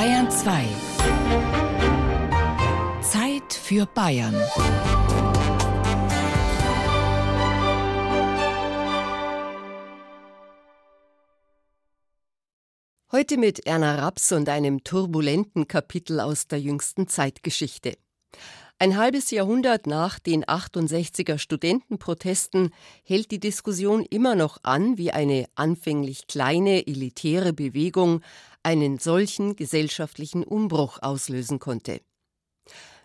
Bayern 2. Zeit für Bayern. Heute mit Erna Raps und einem turbulenten Kapitel aus der jüngsten Zeitgeschichte. Ein halbes Jahrhundert nach den 68er Studentenprotesten hält die Diskussion immer noch an, wie eine anfänglich kleine elitäre Bewegung einen solchen gesellschaftlichen Umbruch auslösen konnte.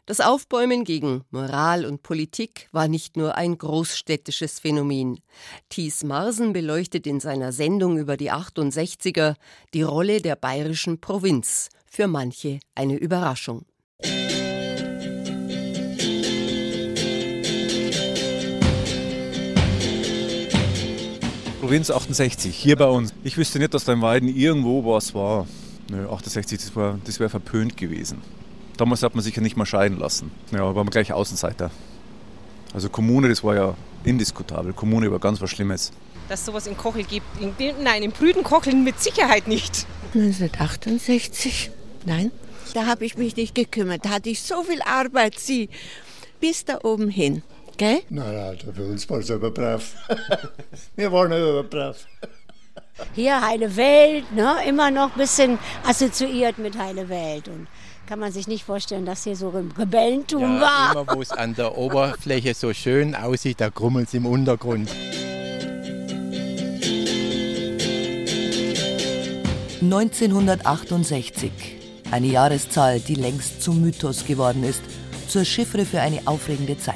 Das Aufbäumen gegen Moral und Politik war nicht nur ein großstädtisches Phänomen. Thies Marsen beleuchtet in seiner Sendung über die 68er die Rolle der bayerischen Provinz, für manche eine Überraschung. Provinz 68, hier bei uns. Ich wüsste nicht, dass da im Weiden irgendwo was war. Nö, 68, das, war, das wäre verpönt gewesen. Damals hat man sich ja nicht mal scheiden lassen. Ja, war man gleich Außenseiter. Also Kommune, das war ja indiskutabel. Kommune war ganz was Schlimmes. Dass es sowas in Kochel gibt. In, nein, in Brüdenkocheln mit Sicherheit nicht. 1968? Nein. Da habe ich mich nicht gekümmert. Da hatte ich so viel Arbeit, sie, bis da oben hin. Gell? Nein, nein, für uns war es aber brav. Wir waren aber brav. Hier Heile Welt, ne? immer noch ein bisschen assoziiert mit Heile Welt. Und kann man sich nicht vorstellen, dass hier so ein Rebellentum ja, war. Immer wo es an der Oberfläche so schön aussieht, da krummelt es im Untergrund. ...1968. Eine Jahreszahl, die längst zum Mythos geworden ist, zur Chiffre für eine aufregende Zeit.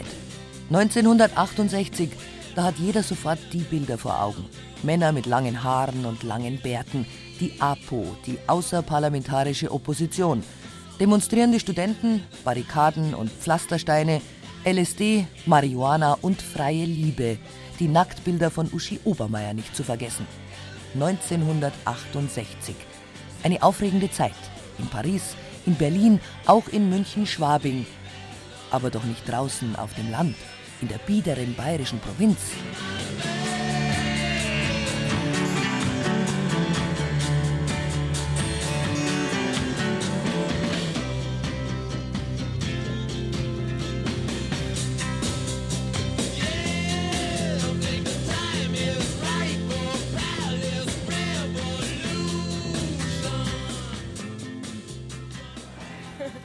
1968, da hat jeder sofort die Bilder vor Augen. Männer mit langen Haaren und langen Bärten, die APO, die außerparlamentarische Opposition, demonstrierende Studenten, Barrikaden und Pflastersteine, LSD, Marihuana und freie Liebe, die Nacktbilder von Uschi Obermeier nicht zu vergessen. 1968. Eine aufregende Zeit. In Paris, in Berlin, auch in München-Schwabing. Aber doch nicht draußen auf dem Land in der biederen bayerischen Provinz.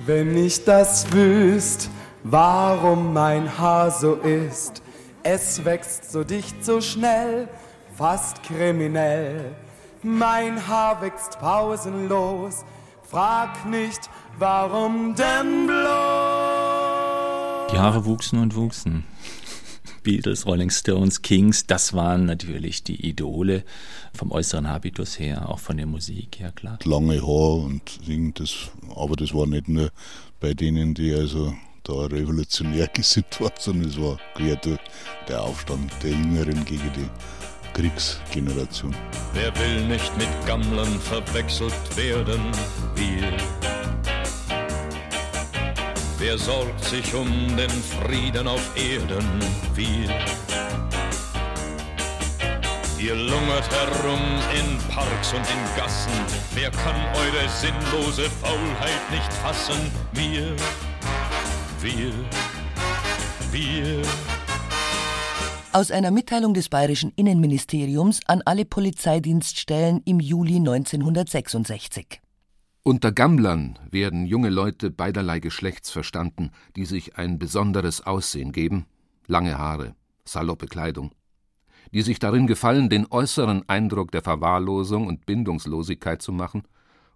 Wenn ich das wüsste, warum mein Haar so ist. Es wächst so dicht, so schnell, fast kriminell. Mein Haar wächst pausenlos, frag nicht, warum denn bloß. Die Haare wuchsen und wuchsen. Beatles, Rolling Stones, Kings, das waren natürlich die Idole vom äußeren Habitus her, auch von der Musik, ja klar. Lange Haar und Ding, das, aber das war nicht nur bei denen, die also da revolutionär gesinnt war, sondern es war quer durch der Aufstand der Jüngeren gegen die Kriegsgeneration. Wer will nicht mit Gammlern verwechselt werden, wir. Wer sorgt sich um den Frieden auf Erden, wir. Ihr lungert herum in Parks und in Gassen. Wer kann eure sinnlose Faulheit nicht fassen? Wir wir, wir. Aus einer Mitteilung des bayerischen Innenministeriums an alle Polizeidienststellen im Juli 1966. Unter Gammlern werden junge Leute beiderlei Geschlechts verstanden, die sich ein besonderes Aussehen geben, lange Haare, saloppe Kleidung, die sich darin gefallen, den äußeren Eindruck der Verwahrlosung und Bindungslosigkeit zu machen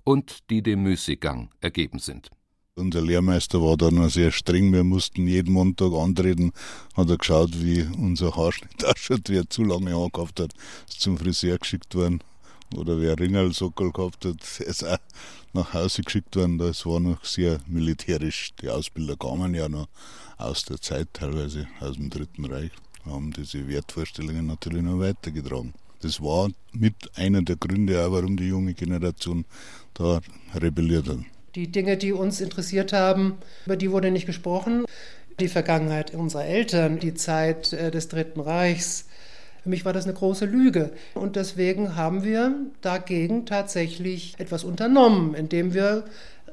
und die dem Müßiggang ergeben sind. Unser Lehrmeister war da noch sehr streng. Wir mussten jeden Montag antreten. Hat er geschaut, wie unser Haarschnitt ausschaut. Wer zu lange Haar hat, ist zum Friseur geschickt worden. Oder wer Ringelsockel gehabt hat, ist auch nach Hause geschickt worden. Das war noch sehr militärisch. Die Ausbilder kamen ja noch aus der Zeit, teilweise aus dem Dritten Reich, haben diese Wertvorstellungen natürlich noch weitergetragen. Das war mit einer der Gründe, auch warum die junge Generation da rebelliert hat. Die Dinge, die uns interessiert haben, über die wurde nicht gesprochen. Die Vergangenheit unserer Eltern, die Zeit äh, des Dritten Reichs, Für mich war das eine große Lüge. Und deswegen haben wir dagegen tatsächlich etwas unternommen, indem wir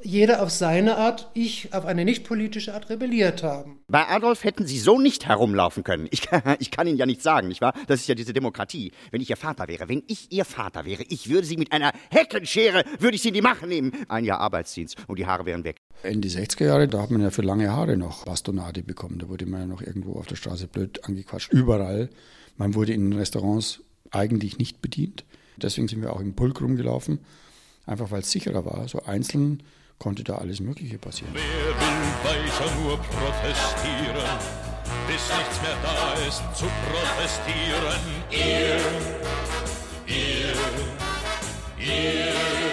jeder auf seine Art, ich auf eine nicht politische Art rebelliert haben. Bei Adolf hätten Sie so nicht herumlaufen können. Ich, ich kann Ihnen ja nicht sagen, nicht wahr? Das ist ja diese Demokratie. Wenn ich Ihr Vater wäre, wenn ich Ihr Vater wäre, ich würde Sie mit einer Heckenschere, würde ich Sie in die Mache nehmen. Ein Jahr Arbeitsdienst und die Haare wären weg. Ende 60er Jahre, da hat man ja für lange Haare noch Bastonade bekommen. Da wurde man ja noch irgendwo auf der Straße blöd angequatscht. Überall. Man wurde in Restaurants eigentlich nicht bedient. Deswegen sind wir auch im Pulk rumgelaufen. Einfach weil es sicherer war. So einzeln konnte da alles Mögliche passieren. Wer will weiter nur protestieren, bis nichts mehr da ist zu protestieren? Ihr, ihr, ihr.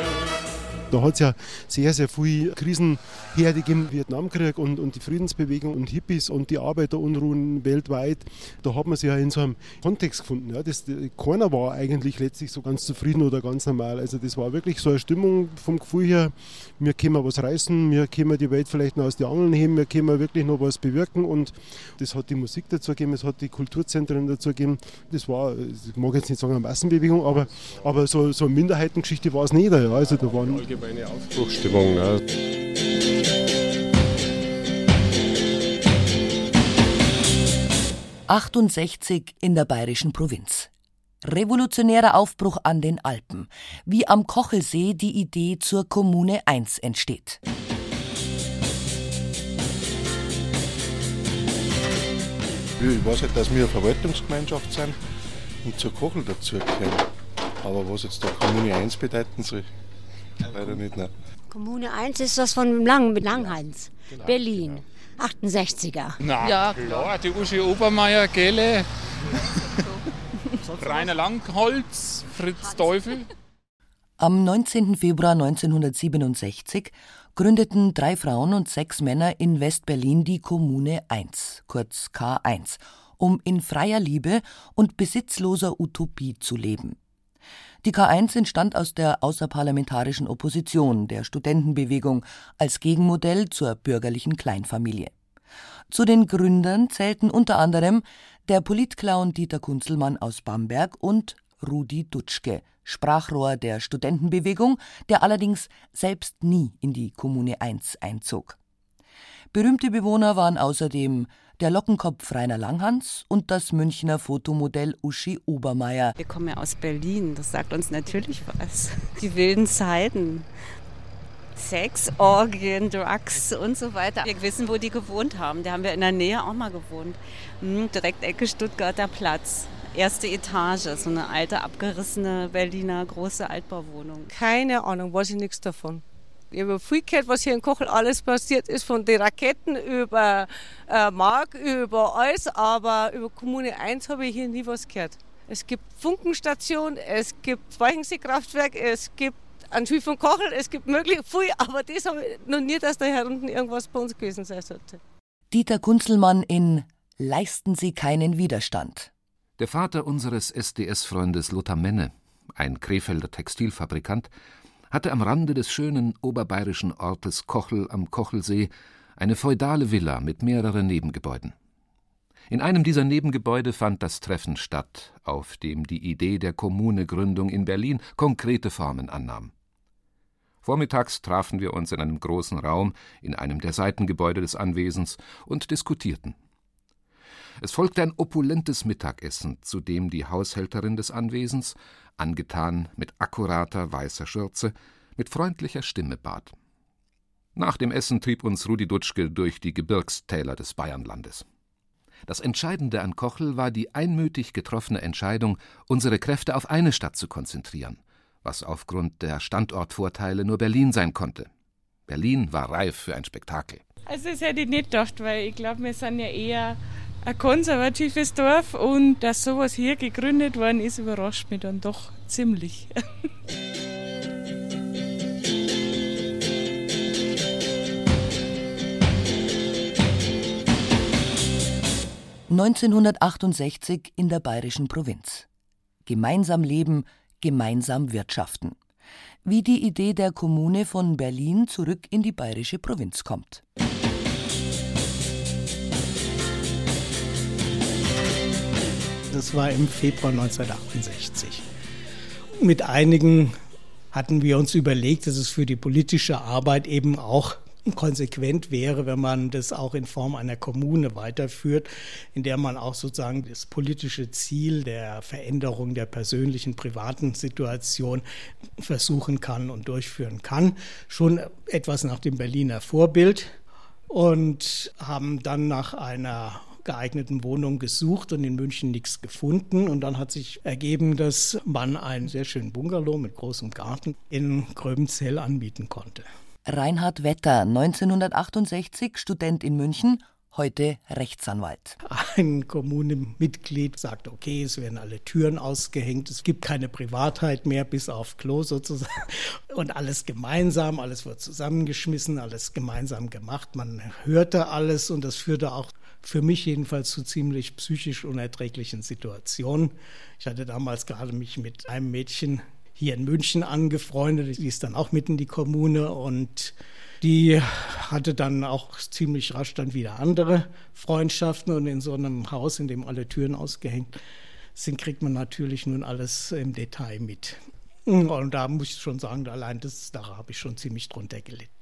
Da hat es ja sehr, sehr viel Krisenherde gegeben, Vietnamkrieg und, und die Friedensbewegung und Hippies und die Arbeiterunruhen weltweit. Da hat man sich ja in so einem Kontext gefunden. Ja. Das, keiner war eigentlich letztlich so ganz zufrieden oder ganz normal. Also das war wirklich so eine Stimmung vom Gefühl her, wir können was reißen, wir können die Welt vielleicht noch aus den Angeln heben, wir können wirklich noch was bewirken und das hat die Musik dazu gegeben, es hat die Kulturzentren dazu gegeben. Das war, ich mag jetzt nicht sagen eine Massenbewegung, aber, aber so, so eine Minderheitengeschichte war es nicht. Ja. Also da waren allgemeine Aufbruchstimmung. Ne? »68 in der bayerischen Provinz. Revolutionärer Aufbruch an den Alpen. Wie am Kochelsee die Idee zur Kommune 1 entsteht. Ich weiß halt, dass wir eine Verwaltungsgemeinschaft sind und zur Kochel dazu gehören. Aber was jetzt der Kommune 1 bedeuten soll, Leider nicht, ne? Kommune 1 ist das von Lang, Langhans, genau, Berlin. Genau. 68er. Na ja, klar, die Uschi Obermeier, Gelle, Rainer Langholz, Fritz Teufel. Am 19. Februar 1967 gründeten drei Frauen und sechs Männer in West-Berlin die Kommune 1, kurz K1, um in freier Liebe und besitzloser Utopie zu leben. Die K1 entstand aus der außerparlamentarischen Opposition der Studentenbewegung als Gegenmodell zur bürgerlichen Kleinfamilie. Zu den Gründern zählten unter anderem der Politclown Dieter Kunzelmann aus Bamberg und Rudi Dutschke, Sprachrohr der Studentenbewegung, der allerdings selbst nie in die Kommune 1 einzog. Berühmte Bewohner waren außerdem der Lockenkopf Rainer Langhans und das Münchner Fotomodell Uschi Obermeier. Wir kommen ja aus Berlin, das sagt uns natürlich was. Die wilden Zeiten. Sex, Orgien, Drugs und so weiter. Wir wissen, wo die gewohnt haben. Da haben wir in der Nähe auch mal gewohnt. Hm, direkt Ecke Stuttgarter Platz. Erste Etage, so eine alte, abgerissene Berliner große Altbauwohnung. Keine Ahnung, weiß ich nichts davon. Ich habe viel gehört, was hier in Kochel alles passiert ist, von den Raketen über äh, Mark, über alles, aber über Kommune 1 habe ich hier nie was gehört. Es gibt Funkenstation, es gibt Weichensee-Kraftwerk, es gibt ein Schiff von Kochel, es gibt möglich viel, aber das habe ich noch nie, dass da hier unten irgendwas bei uns gewesen sein sollte. Dieter Kunzelmann in Leisten Sie keinen Widerstand. Der Vater unseres SDS-Freundes Lothar Menne, ein Krefelder Textilfabrikant, hatte am Rande des schönen oberbayerischen Ortes Kochel am Kochelsee eine feudale Villa mit mehreren Nebengebäuden. In einem dieser Nebengebäude fand das Treffen statt, auf dem die Idee der Kommunegründung in Berlin konkrete Formen annahm. Vormittags trafen wir uns in einem großen Raum in einem der Seitengebäude des Anwesens und diskutierten. Es folgte ein opulentes Mittagessen, zu dem die Haushälterin des Anwesens, angetan mit akkurater weißer Schürze, mit freundlicher Stimme bat. Nach dem Essen trieb uns Rudi Dutschke durch die Gebirgstäler des Bayernlandes. Das Entscheidende an Kochel war die einmütig getroffene Entscheidung, unsere Kräfte auf eine Stadt zu konzentrieren, was aufgrund der Standortvorteile nur Berlin sein konnte. Berlin war reif für ein Spektakel. Also das hätte ich nicht gedacht, weil ich glaube, wir sind ja eher ein konservatives Dorf und dass sowas hier gegründet worden ist, überrascht mich dann doch ziemlich. ...1968 in der bayerischen Provinz. Gemeinsam leben, gemeinsam wirtschaften. Wie die Idee der Kommune von Berlin zurück in die bayerische Provinz kommt. Das war im Februar 1968. Mit einigen hatten wir uns überlegt, dass es für die politische Arbeit eben auch konsequent wäre, wenn man das auch in Form einer Kommune weiterführt, in der man auch sozusagen das politische Ziel der Veränderung der persönlichen, privaten Situation versuchen kann und durchführen kann. Schon etwas nach dem Berliner Vorbild und haben dann nach einer geeigneten Wohnung gesucht und in München nichts gefunden. Und dann hat sich ergeben, dass man einen sehr schönen Bungalow mit großem Garten in Gröbenzell anbieten konnte. Reinhard Wetter, 1968 Student in München, heute Rechtsanwalt. Ein Kommunenmitglied sagt, okay, es werden alle Türen ausgehängt, es gibt keine Privatheit mehr, bis auf Klo sozusagen. Und alles gemeinsam, alles wird zusammengeschmissen, alles gemeinsam gemacht. Man hörte alles und das führte auch für mich jedenfalls zu ziemlich psychisch unerträglichen Situationen. Ich hatte damals gerade mich mit einem Mädchen hier in München angefreundet. Die ist dann auch mitten in die Kommune und die hatte dann auch ziemlich rasch dann wieder andere Freundschaften und in so einem Haus, in dem alle Türen ausgehängt sind, kriegt man natürlich nun alles im Detail mit. Und da muss ich schon sagen, allein das, da habe ich schon ziemlich drunter gelitten.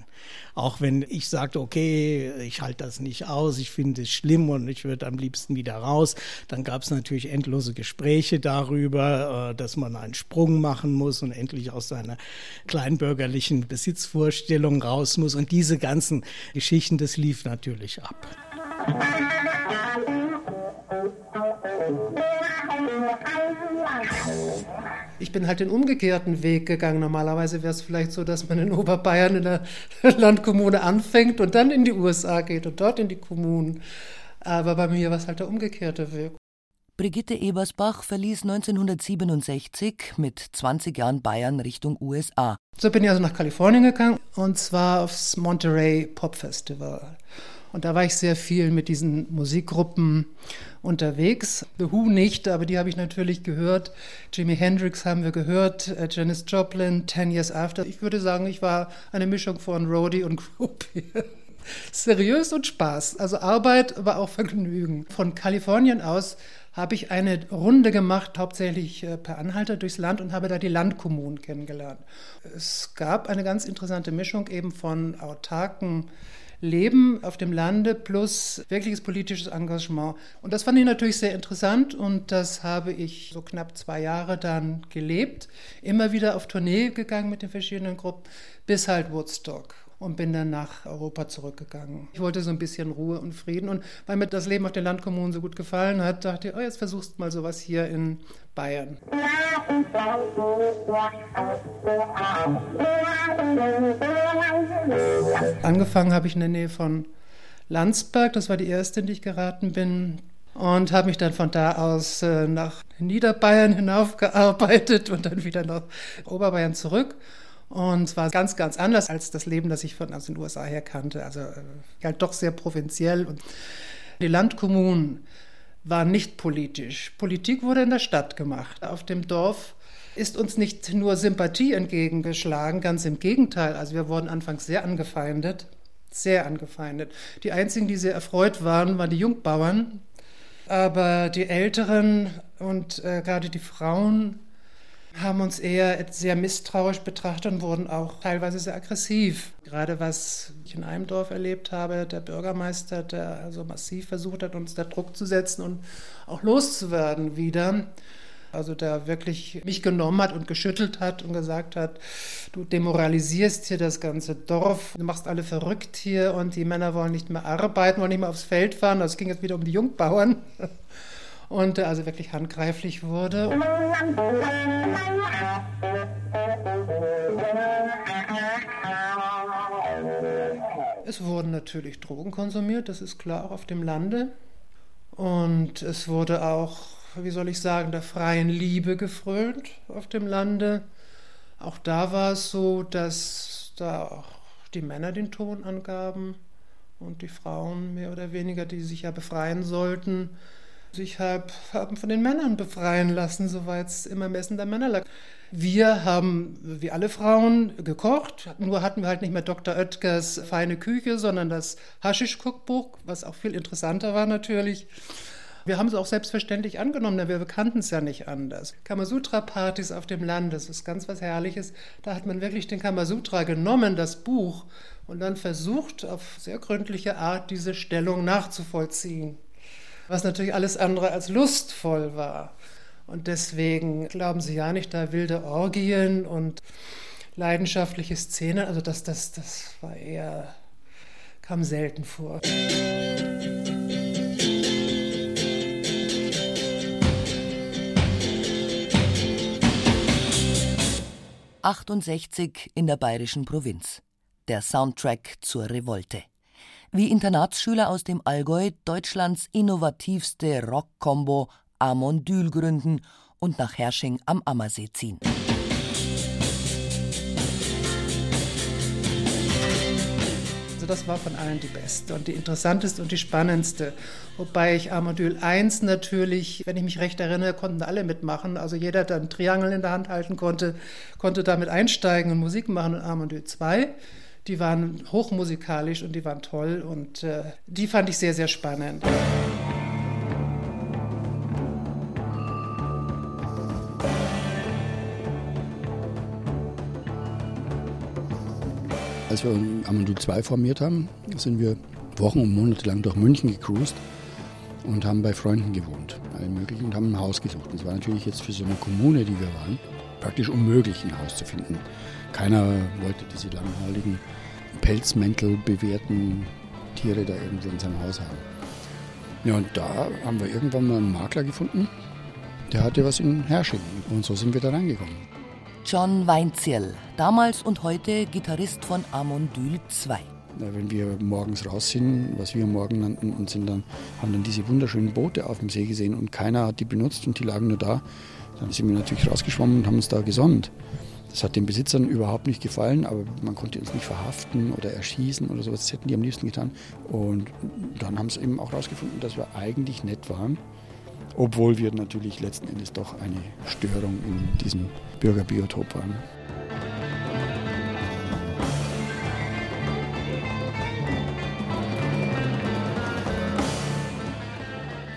Auch wenn ich sagte, okay, ich halte das nicht aus, ich finde es schlimm und ich würde am liebsten wieder raus, dann gab es natürlich endlose Gespräche darüber, äh, dass man einen Sprung machen muss und endlich aus seiner kleinbürgerlichen Besitzvorstellung raus muss. Und diese ganzen Geschichten, das lief natürlich ab. Ich bin halt den umgekehrten Weg gegangen. Normalerweise wäre es vielleicht so, dass man in Oberbayern in der Landkommune anfängt und dann in die USA geht und dort in die Kommunen. Aber bei mir war es halt der umgekehrte Weg. Brigitte Ebersbach verließ 1967 mit 20 Jahren Bayern Richtung USA. So bin ich also nach Kalifornien gegangen und zwar aufs Monterey Pop Festival. Und da war ich sehr viel mit diesen Musikgruppen unterwegs. The Who nicht, aber die habe ich natürlich gehört. Jimi Hendrix haben wir gehört, äh, Janis Joplin, Ten Years After. Ich würde sagen, ich war eine Mischung von Roadie und Groupie. Seriös und Spaß. Also Arbeit, aber auch Vergnügen. Von Kalifornien aus habe ich eine Runde gemacht, hauptsächlich äh, per Anhalter durchs Land und habe da die Landkommunen kennengelernt. Es gab eine ganz interessante Mischung eben von autarken Leben auf dem Lande plus wirkliches politisches Engagement. Und das fand ich natürlich sehr interessant und das habe ich so knapp zwei Jahre dann gelebt. Immer wieder auf Tournee gegangen mit den verschiedenen Gruppen, bis halt Woodstock und bin dann nach Europa zurückgegangen. Ich wollte so ein bisschen Ruhe und Frieden und weil mir das Leben auf den Landkommunen so gut gefallen hat, dachte ich, oh, jetzt versuchst mal sowas hier in Bayern. Angefangen habe ich in der Nähe von Landsberg, das war die erste, in die ich geraten bin, und habe mich dann von da aus äh, nach Niederbayern hinaufgearbeitet und dann wieder nach Oberbayern zurück. Und es war ganz, ganz anders als das Leben, das ich von aus den USA her kannte. Also äh, halt doch sehr provinziell. Und die Landkommunen waren nicht politisch. Politik wurde in der Stadt gemacht. Auf dem Dorf ist uns nicht nur Sympathie entgegengeschlagen, ganz im Gegenteil. Also wir wurden anfangs sehr angefeindet, sehr angefeindet. Die einzigen, die sehr erfreut waren, waren die Jungbauern. Aber die Älteren und äh, gerade die Frauen haben uns eher sehr misstrauisch betrachtet und wurden auch teilweise sehr aggressiv. Gerade was ich in einem Dorf erlebt habe, der Bürgermeister, der also massiv versucht hat, uns da Druck zu setzen und auch loszuwerden wieder. Also der wirklich mich genommen hat und geschüttelt hat und gesagt hat, du demoralisierst hier das ganze Dorf, du machst alle verrückt hier und die Männer wollen nicht mehr arbeiten, wollen nicht mehr aufs Feld fahren. Das ging jetzt wieder um die Jungbauern und der also wirklich handgreiflich wurde. Es wurden natürlich Drogen konsumiert, das ist klar, auch auf dem Lande. Und es wurde auch, wie soll ich sagen, der freien Liebe gefrönt auf dem Lande. Auch da war es so, dass da auch die Männer den Ton angaben und die Frauen mehr oder weniger, die sich ja befreien sollten, sich halt haben von den Männern befreien lassen, soweit es im Ermessen der Männer lag. Wir haben, wie alle Frauen, gekocht, nur hatten wir halt nicht mehr Dr. Oetkers feine Küche, sondern das Haschisch-Cookbuch, was auch viel interessanter war natürlich. Wir haben es auch selbstverständlich angenommen, denn wir kannten es ja nicht anders. Kamasutra-Partys auf dem Land, das ist ganz was Herrliches. Da hat man wirklich den Kamasutra genommen, das Buch, und dann versucht, auf sehr gründliche Art diese Stellung nachzuvollziehen. Was natürlich alles andere als lustvoll war. Und deswegen glauben Sie ja nicht, da wilde Orgien und leidenschaftliche Szenen, also das, das, das war eher, kam selten vor. 68 in der bayerischen Provinz. Der Soundtrack zur Revolte. Wie Internatsschüler aus dem Allgäu Deutschlands innovativste Rock-Kombo Amondyl gründen und nach Hersching am Ammersee ziehen. das war von allen die beste und die interessanteste und die spannendste. Wobei ich Amadül 1 natürlich, wenn ich mich recht erinnere, konnten alle mitmachen. Also jeder, der einen Triangel in der Hand halten konnte, konnte damit einsteigen und Musik machen. Und Amadül 2, die waren hochmusikalisch und die waren toll und äh, die fand ich sehr, sehr spannend. Als wir Amandu 2 formiert haben, sind wir Wochen und Monate lang durch München gecruised und haben bei Freunden gewohnt, allen möglichen, und haben ein Haus gesucht. Das war natürlich jetzt für so eine Kommune, die wir waren, praktisch unmöglich, ein Haus zu finden. Keiner wollte diese langhaarigen, Pelzmäntel bewehrten Tiere da irgendwo in seinem Haus haben. Ja, und da haben wir irgendwann mal einen Makler gefunden, der hatte was in Hersching. Und so sind wir da reingekommen. John Weinzierl, damals und heute Gitarrist von Amondyl 2. Wenn wir morgens raus sind, was wir morgen nannten, und sind dann, haben dann diese wunderschönen Boote auf dem See gesehen und keiner hat die benutzt und die lagen nur da, dann sind wir natürlich rausgeschwommen und haben uns da gesonnt. Das hat den Besitzern überhaupt nicht gefallen, aber man konnte uns nicht verhaften oder erschießen oder sowas. Das hätten die am liebsten getan. Und dann haben sie eben auch herausgefunden, dass wir eigentlich nett waren obwohl wir natürlich letzten Endes doch eine Störung in diesem Bürgerbiotop waren.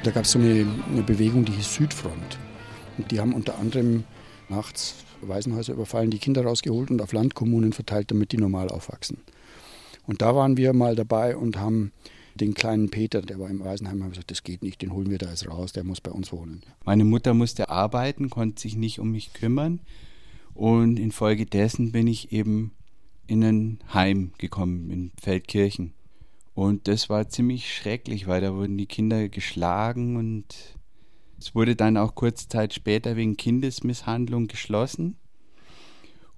Da gab es so eine, eine, Bewegung, die hieß Südfront. Und die haben unter anderem nachts Waisenhäuser überfallen, die Kinder rausgeholt und auf Landkommunen verteilt, damit die normal aufwachsen. Und da waren wir mal dabei und haben den kleinen Peter, der war im Waisenheim, haben gesagt, das geht nicht, den holen wir da jetzt raus, der muss bei uns wohnen. Meine Mutter musste arbeiten, konnte sich nicht um mich kümmern und infolgedessen bin ich eben in ein Heim gekommen, in Feldkirchen. Und das war ziemlich schrecklich, weil da wurden die Kinder geschlagen und es wurde dann auch kurze Zeit später wegen Kindesmisshandlung geschlossen.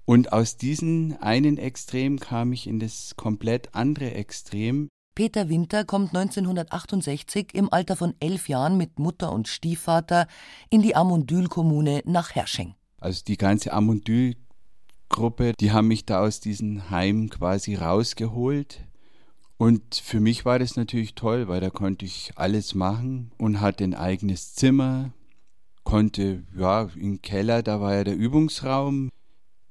Und aus diesem einen Extrem kam ich in das komplett andere Extrem. Peter Winter kommt 1968 im Alter von elf Jahren mit Mutter und Stiefvater in die Amondyl-Kommune nach Hersching. Also die ganze Amondyl-Gruppe, die haben mich da aus diesem Heim quasi rausgeholt. Und für mich war das natürlich toll, weil da konnte ich alles machen und hatte ein eigenes Zimmer, konnte, ja, im Keller, da war ja der Übungsraum.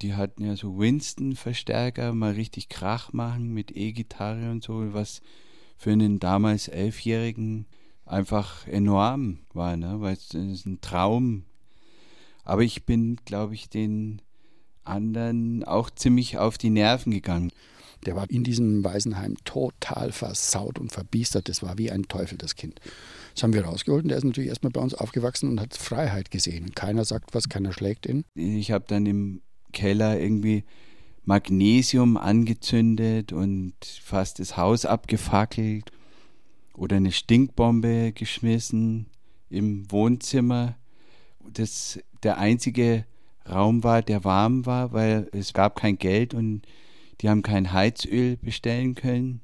Die hatten ja so Winston-Verstärker, mal richtig Krach machen mit E-Gitarre und so, was für einen damals Elfjährigen einfach enorm war, ne? weil es ist ein Traum. Aber ich bin, glaube ich, den anderen auch ziemlich auf die Nerven gegangen. Der war in diesem Waisenheim total versaut und verbiestert. Das war wie ein Teufel, das Kind. Das haben wir rausgeholt und der ist natürlich erstmal bei uns aufgewachsen und hat Freiheit gesehen. Keiner sagt was, keiner schlägt ihn. Ich habe dann im Keller irgendwie Magnesium angezündet und fast das Haus abgefackelt oder eine Stinkbombe geschmissen im Wohnzimmer. Das der einzige Raum war, der warm war, weil es gab kein Geld und die haben kein Heizöl bestellen können.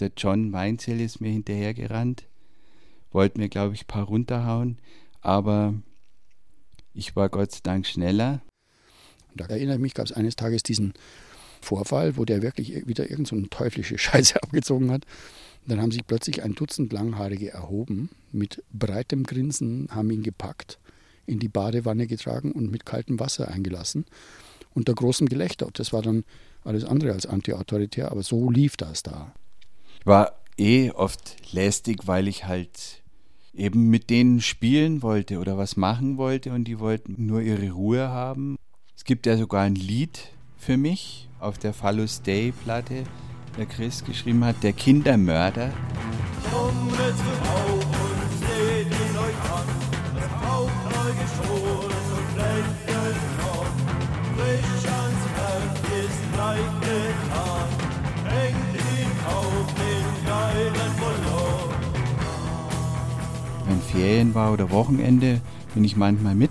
Der John Weinzel ist mir hinterhergerannt, wollte mir, glaube ich, ein paar runterhauen, aber ich war Gott sei Dank schneller da erinnere ich mich, gab es eines Tages diesen Vorfall, wo der wirklich wieder irgend so teuflische Scheiße abgezogen hat. Dann haben sich plötzlich ein Dutzend Langhaarige erhoben, mit breitem Grinsen, haben ihn gepackt, in die Badewanne getragen und mit kaltem Wasser eingelassen. Unter großem Gelächter. Das war dann alles andere als antiautoritär, aber so lief das da. War eh oft lästig, weil ich halt eben mit denen spielen wollte oder was machen wollte und die wollten nur ihre Ruhe haben. Es gibt ja sogar ein Lied für mich auf der Phallus Day Platte, der Chris geschrieben hat, der Kindermörder. Kommt auf und seht ihn euch an, das Haupt neu geschoren und lächelt noch. Frisch ans Herz ist leicht getan, hängt ihn auf den geilen Moloch. Wenn Ferien war oder Wochenende, bin ich manchmal mit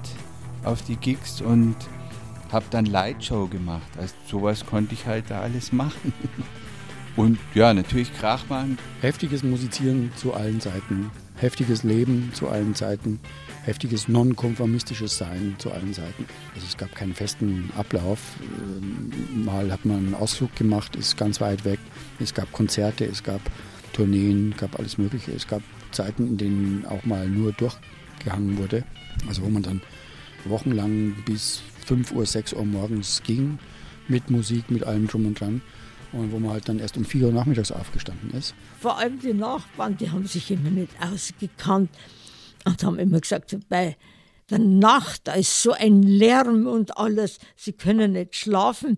auf die Gigs und habe dann Lightshow gemacht. Also sowas konnte ich halt da alles machen. Und ja, natürlich Krach machen. Heftiges Musizieren zu allen Seiten, heftiges Leben zu allen Seiten, heftiges nonkonformistisches Sein zu allen Seiten. Also es gab keinen festen Ablauf. Ähm, Mal hat man einen Ausflug gemacht, ist ganz weit weg. Es gab Konzerte, es gab Tourneen, gab alles Mögliche. Es gab Zeiten, in denen auch mal nur durchgehangen wurde. Also wo man dann wochenlang bis 5 Uhr, 6 Uhr morgens ging mit Musik, mit allem drum und dran. Und wo man halt dann erst um 4 Uhr nachmittags aufgestanden ist. Vor allem die Nachbarn, die haben sich immer nicht ausgekannt und haben immer gesagt, bei der Nacht, da ist so ein Lärm und alles, sie können nicht schlafen.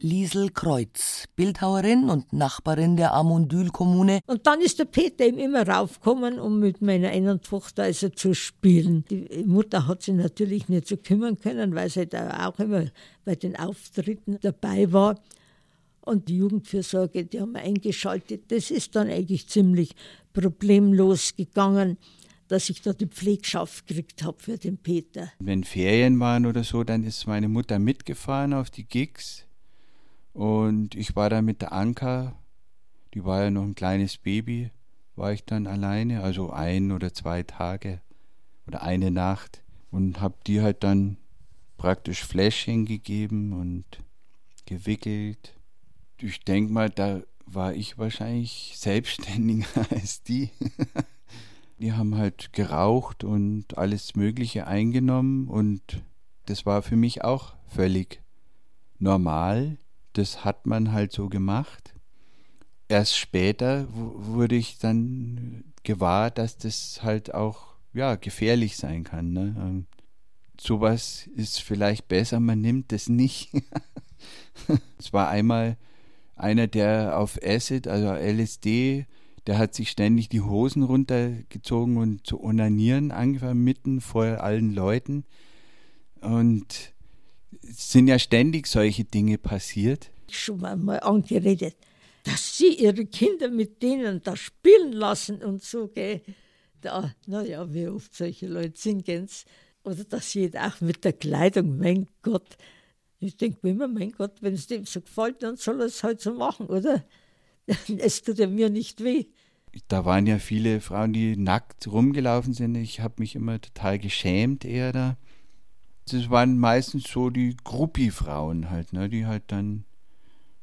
Liesel Kreuz, Bildhauerin und Nachbarin der Amundyl-Kommune. Und dann ist der Peter eben immer raufgekommen, um mit meiner einen Tochter also zu spielen. Die Mutter hat sich natürlich nicht so kümmern können, weil sie da auch immer bei den Auftritten dabei war. Und die Jugendfürsorge, die haben eingeschaltet. Das ist dann eigentlich ziemlich problemlos gegangen, dass ich da die Pflegschaft gekriegt habe für den Peter. Wenn Ferien waren oder so, dann ist meine Mutter mitgefahren auf die Gigs. Und ich war da mit der Anka, die war ja noch ein kleines Baby, war ich dann alleine, also ein oder zwei Tage oder eine Nacht und habe die halt dann praktisch Fläschchen gegeben und gewickelt. Ich denke mal, da war ich wahrscheinlich selbstständiger als die. die haben halt geraucht und alles Mögliche eingenommen und das war für mich auch völlig normal das hat man halt so gemacht. Erst später wurde ich dann gewahr, dass das halt auch ja, gefährlich sein kann. Ne? Ähm, sowas ist vielleicht besser, man nimmt es nicht. es war einmal einer, der auf Acid, also LSD, der hat sich ständig die Hosen runtergezogen und zu onanieren angefangen, mitten vor allen Leuten. Und es sind ja ständig solche Dinge passiert. Schon mal angeredet, dass sie ihre Kinder mit denen da spielen lassen und so, gell. Da, naja, wie oft solche Leute sind, gell's. Oder dass jeder auch mit der Kleidung, mein Gott. Ich denke mir immer, mein Gott, wenn es dem so gefällt, dann soll er es halt so machen, oder? Es tut ja mir nicht weh. Da waren ja viele Frauen, die nackt rumgelaufen sind. Ich habe mich immer total geschämt eher da. Das waren meistens so die Gruppi-Frauen halt, ne, die halt dann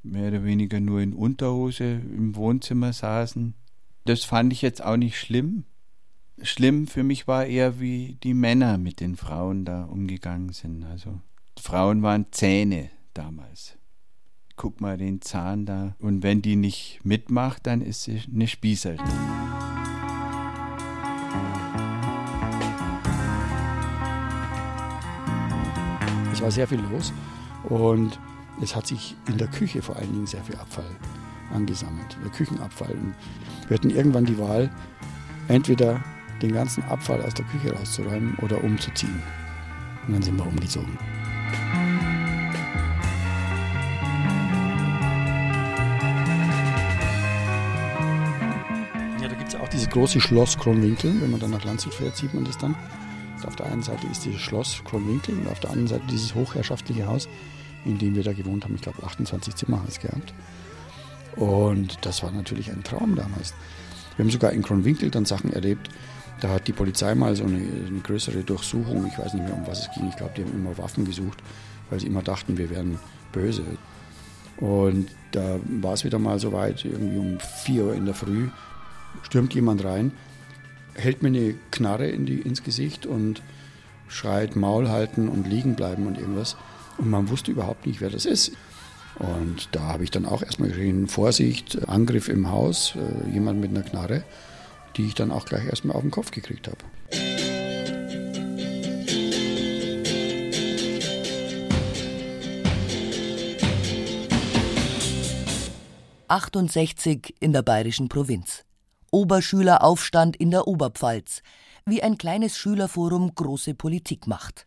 mehr oder weniger nur in Unterhose im Wohnzimmer saßen. Das fand ich jetzt auch nicht schlimm. Schlimm für mich war eher, wie die Männer mit den Frauen da umgegangen sind. Also Frauen waren Zähne damals. Guck mal den Zahn da. Und wenn die nicht mitmacht, dann ist sie eine Spießerin. Es war sehr viel los und es hat sich in der Küche vor allen Dingen sehr viel Abfall angesammelt, der Küchenabfall. Und wir hatten irgendwann die Wahl, entweder den ganzen Abfall aus der Küche rauszuräumen oder umzuziehen. Und dann sind wir umgezogen. Ja, da gibt es auch dieses große Schloss Kronwinkel. Wenn man dann nach Landshut fährt, sieht man das dann. Auf der einen Seite ist dieses Schloss Kronwinkel und auf der anderen Seite dieses hochherrschaftliche Haus, in dem wir da gewohnt haben. Ich glaube, 28 Zimmer hat es gehabt. Und das war natürlich ein Traum damals. Wir haben sogar in Kronwinkel dann Sachen erlebt. Da hat die Polizei mal so eine, eine größere Durchsuchung, ich weiß nicht mehr, um was es ging. Ich glaube, die haben immer Waffen gesucht, weil sie immer dachten, wir wären böse. Und da war es wieder mal so weit, irgendwie um 4 Uhr in der Früh, stürmt jemand rein, hält mir eine Knarre in die, ins Gesicht und schreit Maul halten und liegen bleiben und irgendwas. Und man wusste überhaupt nicht, wer das ist. Und da habe ich dann auch erstmal geschrien, Vorsicht, Angriff im Haus, äh, jemand mit einer Knarre. Die ich dann auch gleich erstmal auf den Kopf gekriegt habe. 68 in der bayerischen Provinz. Oberschüleraufstand in der Oberpfalz. Wie ein kleines Schülerforum große Politik macht.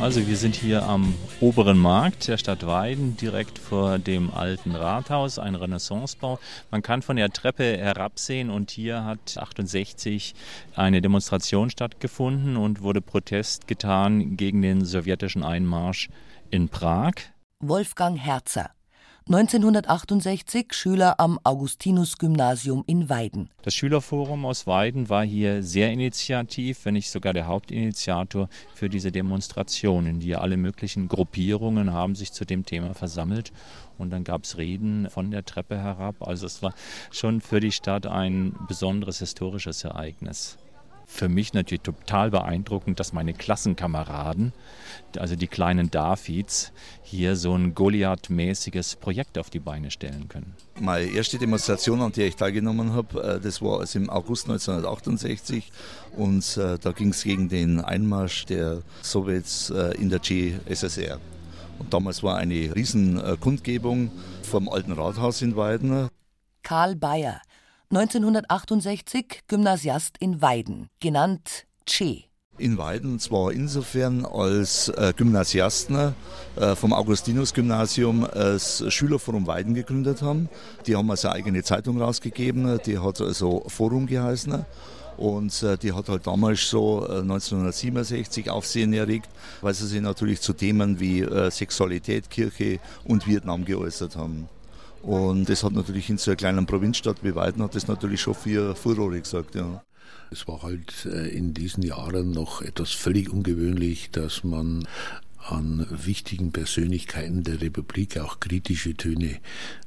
Also wir sind hier am oberen Markt der Stadt Weiden, direkt vor dem alten Rathaus, ein Renaissancebau. Man kann von der Treppe herabsehen und hier hat 68 eine Demonstration stattgefunden und wurde Protest getan gegen den sowjetischen Einmarsch in Prag. Wolfgang Herzer, 1968 Schüler am Augustinus-Gymnasium in Weiden. Das Schülerforum aus Weiden war hier sehr initiativ, wenn nicht sogar der Hauptinitiator für diese Demonstrationen. Die alle möglichen Gruppierungen haben sich zu dem Thema versammelt und dann gab es Reden von der Treppe herab. Also es war schon für die Stadt ein besonderes historisches Ereignis für mich natürlich total beeindruckend, dass meine Klassenkameraden, also die kleinen Davids, hier so ein Goliath-mäßiges Projekt auf die Beine stellen können. Meine erste Demonstration, an der ich teilgenommen habe, äh, das war also im August 1968 und äh, da ging es gegen den Einmarsch der Sowjets äh, in der GSSR. Und damals war eine riesen Kundgebung vom alten Rathaus in Weiden. Karl Bayer, 1968 Gymnasiast in Weiden, genannt Che. In Weiden zwar insofern als äh, Gymnasiasten äh, vom Augustinus-Gymnasium das Schülerforum Weiden gegründet haben. Die haben also eine eigene Zeitung rausgegeben, die hat also Forum geheißen. Und äh, die hat halt damals so 1967 äh, Aufsehen erregt, weil sie sich natürlich zu Themen wie äh, Sexualität, Kirche und Vietnam geäußert haben. Und das hat natürlich in so einer kleinen Provinzstadt wie Weiden hat das natürlich schon für Furore gesagt, ja. Es war halt äh, in diesen Jahren noch etwas völlig ungewöhnlich, dass man an wichtigen Persönlichkeiten der Republik auch kritische Töne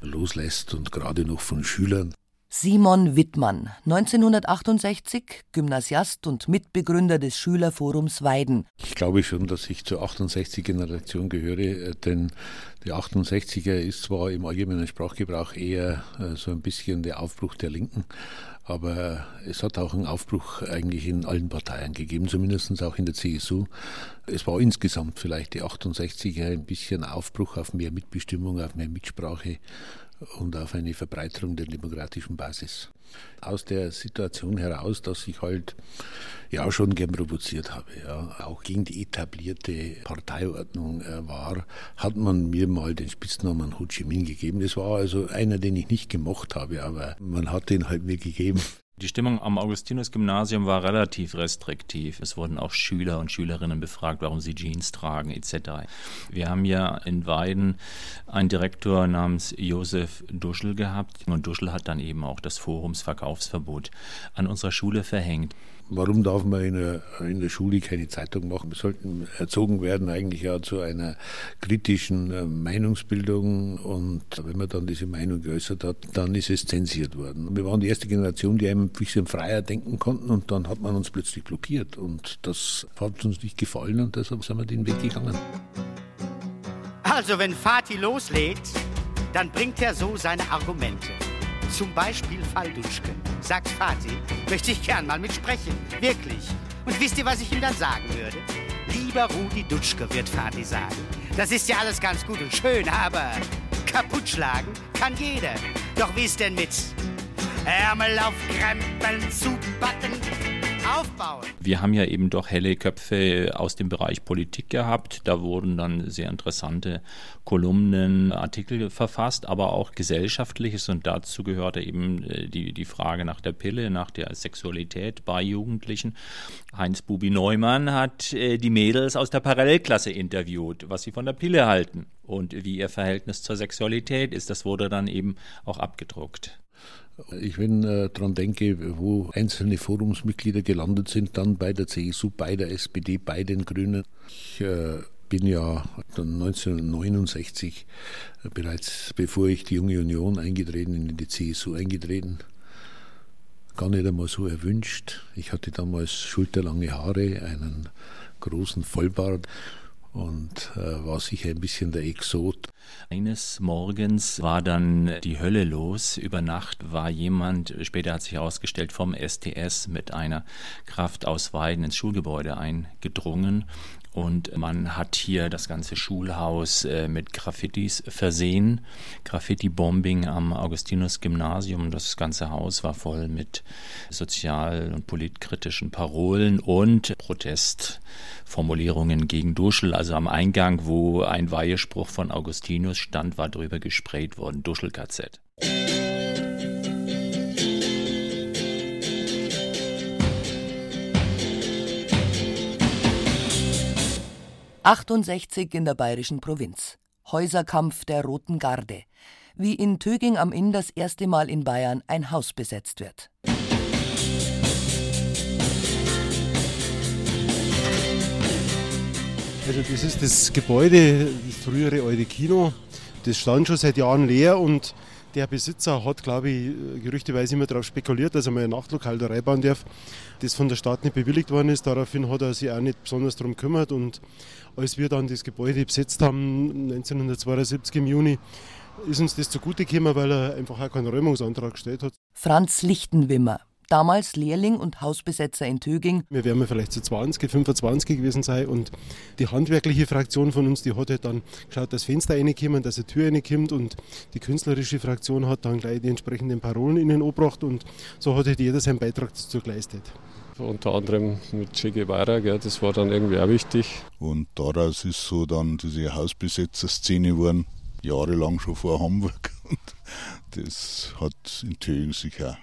loslässt und gerade noch von Schülern. Simon Wittmann, 1968 Gymnasiast und Mitbegründer des Schülerforums Weiden. Ich glaube schon, dass ich zur 68-Generation gehöre, äh, denn die 68er ist zwar im allgemeinen Sprachgebrauch eher äh, so ein bisschen der Aufbruch der Linken, aber es hat auch einen Aufbruch eigentlich in allen Parteien gegeben, zumindest auch in der CSU. Es war insgesamt vielleicht die 68er ein bisschen Aufbruch auf mehr Mitbestimmung, auf mehr Mitsprache und auf eine Verbreiterung der demokratischen Basis. Aus der Situation heraus, dass ich halt ja schon gern provoziert habe, ja, auch gegen die etablierte Parteiordnung äh, war, hat man mir mal den Spitznamen Ho Chi Minh gegeben. Das war also einer, den ich nicht gemocht habe, aber man hat den halt mir gegeben. Die Stimmung am Augustinus-Gymnasium war relativ restriktiv. Es wurden auch Schüler und Schülerinnen befragt, warum sie Jeans tragen etc. Wir haben ja in Weiden einen Direktor namens Josef Duschel gehabt und Duschel hat dann eben auch das Forumsverkaufsverbot an unserer Schule verhängt. Warum darf man in der, in der Schule keine Zeitung machen? Wir sollten erzogen werden eigentlich ja zu einer kritischen äh, Meinungsbildung und wenn man dann diese Meinung geäußert hat, dann ist es zensiert worden. Wir waren die erste Generation, die einem ein bisschen freier denken konnten und dann hat man uns plötzlich blockiert und das hat uns nicht gefallen und deshalb sind wir den Weg gegangen. Also wenn Fatih loslegt, dann bringt er so seine Argumente. Zum Beispiel Falduschke. Sagt Fatih, möchte ich gern mal mitsprechen. Wirklich. Und wisst ihr, was ich ihm dann sagen würde? Lieber Rudi Dutschke, wird Fatih sagen. Das ist ja alles ganz gut und schön, aber kaputt schlagen kann jeder. Doch wie ist denn mit Ärmel auf Krempeln zupacken? Aufbauen. Wir haben ja eben doch helle Köpfe aus dem Bereich Politik gehabt. Da wurden dann sehr interessante Kolumnen, Artikel verfasst, aber auch gesellschaftliches und dazu gehörte eben äh, die, die Frage nach der Pille, nach der Sexualität bei Jugendlichen. Heinz Bubi Neumann hat äh, die Mädels aus der Parallelklasse interviewt, was sie von der Pille halten und wie ihr Verhältnis zur Sexualität ist. Das wurde dann eben auch abgedruckt. Ich, wenn äh, daran denke, wo einzelne Forumsmitglieder gelandet sind, dann bei der CSU, bei der SPD, bei den Grünen. Ich äh, bin ja 1969 äh, bereits, bevor ich die Junge Union eingetreten, in die CSU eingetreten. Gar nicht einmal so erwünscht. Ich hatte damals schulterlange Haare, einen großen Vollbart und äh, war sicher ein bisschen der Exot. Eines Morgens war dann die Hölle los. Über Nacht war jemand, später hat sich herausgestellt, vom STS mit einer Kraft aus Weiden ins Schulgebäude eingedrungen und man hat hier das ganze Schulhaus äh, mit Graffitis versehen. Graffiti-Bombing am Augustinus-Gymnasium. Das ganze Haus war voll mit sozial- und politkritischen Parolen und Protestformulierungen gegen Duschel. Also am Eingang, wo ein Weihespruch von Augustinus stand, war drüber gesprayt worden. Duschel-KZ. 68 in der bayerischen Provinz. Häuserkampf der Roten Garde. Wie in Töging am Inn das erste Mal in Bayern ein Haus besetzt wird. Also das ist das Gebäude, das frühere alte Kino. Das stand schon seit Jahren leer und der Besitzer hat, glaube ich, gerüchteweise immer darauf spekuliert, dass er mal ein Nachtlokal da reinbauen darf, das von der Stadt nicht bewilligt worden ist. Daraufhin hat er sich auch nicht besonders darum gekümmert und als wir dann das Gebäude besetzt haben, 1972 im Juni, ist uns das zugute gekommen, weil er einfach auch keinen Räumungsantrag gestellt hat. Franz Lichtenwimmer, damals Lehrling und Hausbesetzer in Töging. Wir werden vielleicht so 20, 25 gewesen sein und die handwerkliche Fraktion von uns, die hat halt dann geschaut, dass Fenster reinkommen, dass eine Tür reinkommt und die künstlerische Fraktion hat dann gleich die entsprechenden Parolen innen angebracht und so hat halt jeder seinen Beitrag dazu geleistet. Unter anderem mit Che Guevara, gell, das war dann irgendwie auch wichtig. Und daraus ist so dann diese Hausbesetzer-Szene geworden, jahrelang schon vor Hamburg. Und das hat in Thüringen sicher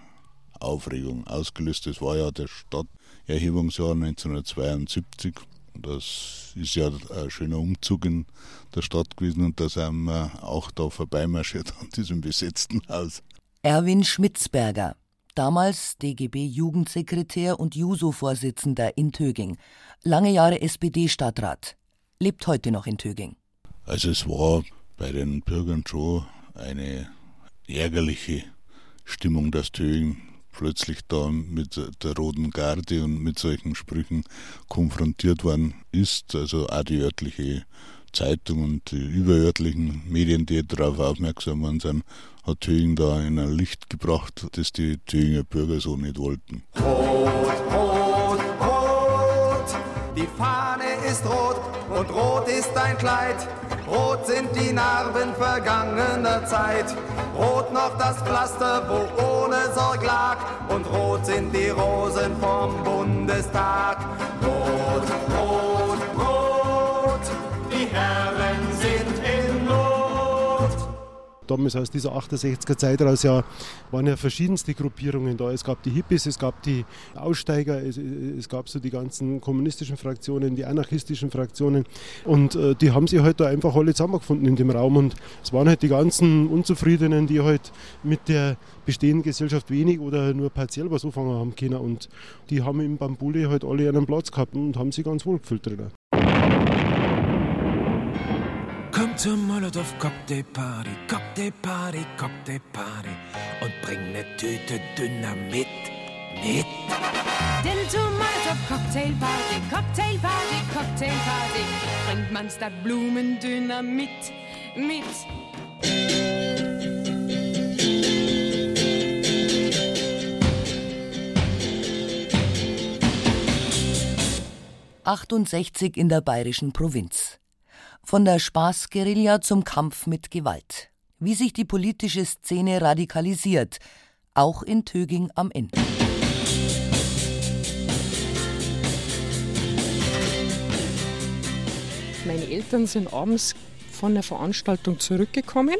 Aufregung ausgelöst. Das war ja der Stadterhebungsjahr 1972. Das ist ja ein schöner Umzug in der Stadt gewesen und da sind wir auch da vorbeimarschiert an diesem besetzten Haus. Erwin Schmitzberger, damals DGB-Jugendsekretär und JUSO-Vorsitzender in Töging, lange Jahre SPD-Stadtrat, lebt heute noch in Töging. Also es war bei den Bürgern schon eine ärgerliche Stimmung, dass Töging plötzlich da mit der Roten Garde und mit solchen Sprüchen konfrontiert worden ist. Also auch die örtliche Zeitung und die überörtlichen Medien, die darauf aufmerksam waren, sind, hat Thüringen da in ein Licht gebracht, das die Thüringer Bürger so nicht wollten. Rot, rot, rot, die Fahne ist rot und rot ist dein Kleid. Rot sind die Narben vergangener Zeit. Rot noch das Pflaster, wo ohne Sorg lag. Und rot sind die Rosen vom Bundestag. Rot, rot, Herren sind in Not. Damals aus dieser 68er Zeit raus ja, waren ja verschiedenste Gruppierungen da. Es gab die Hippies, es gab die Aussteiger, es, es gab so die ganzen kommunistischen Fraktionen, die anarchistischen Fraktionen. Und äh, die haben sich halt da einfach alle zusammengefunden in dem Raum. Und es waren halt die ganzen Unzufriedenen, die halt mit der bestehenden Gesellschaft wenig oder nur partiell was anfangen haben können. Und die haben im Bambule halt alle einen Platz gehabt und haben sich ganz wohl gefühlt drinnen. Komm zur Molotow Cocktail Party, Cocktail Party, Cocktail Party und bring ne Tüte Dynamit mit. Denn zur Molotow Cocktail Party, Cocktail Party, Cocktail Party bringt man statt Blumendynamit mit. 68 in der bayerischen Provinz. Von der Spaßguerilla zum Kampf mit Gewalt. Wie sich die politische Szene radikalisiert, auch in Töging am Inn. Meine Eltern sind abends von der Veranstaltung zurückgekommen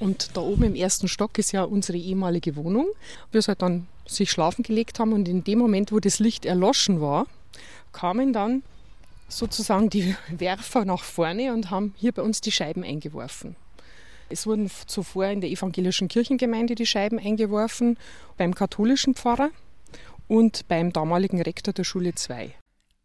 und da oben im ersten Stock ist ja unsere ehemalige Wohnung. Wir halt dann sich schlafen gelegt haben und in dem Moment, wo das Licht erloschen war, kamen dann sozusagen die Werfer nach vorne und haben hier bei uns die Scheiben eingeworfen. Es wurden zuvor in der evangelischen Kirchengemeinde die Scheiben eingeworfen, beim katholischen Pfarrer und beim damaligen Rektor der Schule 2.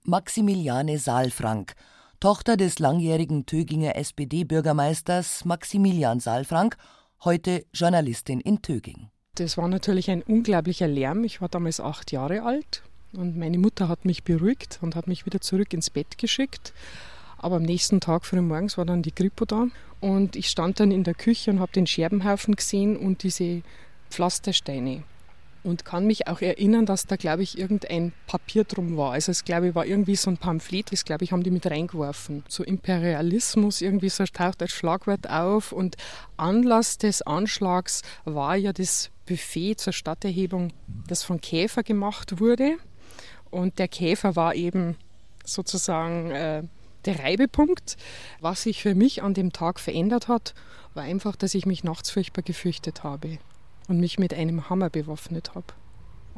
Maximiliane Saalfrank, Tochter des langjährigen Töginger SPD-Bürgermeisters Maximilian Saalfrank, heute Journalistin in Töging. Das war natürlich ein unglaublicher Lärm. Ich war damals acht Jahre alt und meine Mutter hat mich beruhigt und hat mich wieder zurück ins Bett geschickt. Aber am nächsten Tag früh morgens war dann die Kripo da und ich stand dann in der Küche und habe den Scherbenhaufen gesehen und diese Pflastersteine und kann mich auch erinnern, dass da, glaube ich, irgendein Papier drum war. Also es, glaube ich, war irgendwie so ein Pamphlet, das, glaube ich, haben die mit reingeworfen. So Imperialismus, irgendwie so taucht das Schlagwort auf und Anlass des Anschlags war ja das Buffet zur Stadterhebung, das von Käfer gemacht wurde. Und der Käfer war eben sozusagen äh, der Reibepunkt. Was sich für mich an dem Tag verändert hat, war einfach, dass ich mich nachts furchtbar gefürchtet habe und mich mit einem Hammer bewaffnet habe.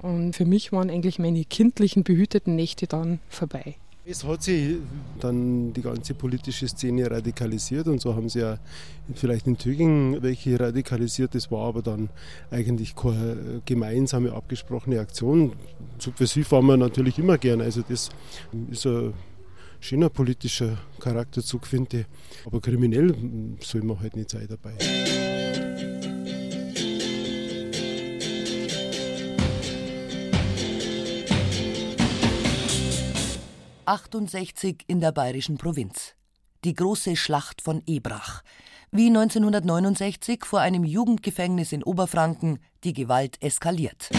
Und für mich waren eigentlich meine kindlichen, behüteten Nächte dann vorbei. Es hat sich dann die ganze politische Szene radikalisiert und so haben sie ja vielleicht in Tübingen welche radikalisiert. Das war aber dann eigentlich keine gemeinsame abgesprochene Aktion. Subversiv waren wir natürlich immer gern. Also das ist ein schöner politischer Charakterzug, finde ich. Aber kriminell soll man halt nicht sein dabei. 68 in der bayerischen Provinz. Die große Schlacht von Ebrach. Wie 1969 vor einem Jugendgefängnis in Oberfranken die Gewalt eskaliert.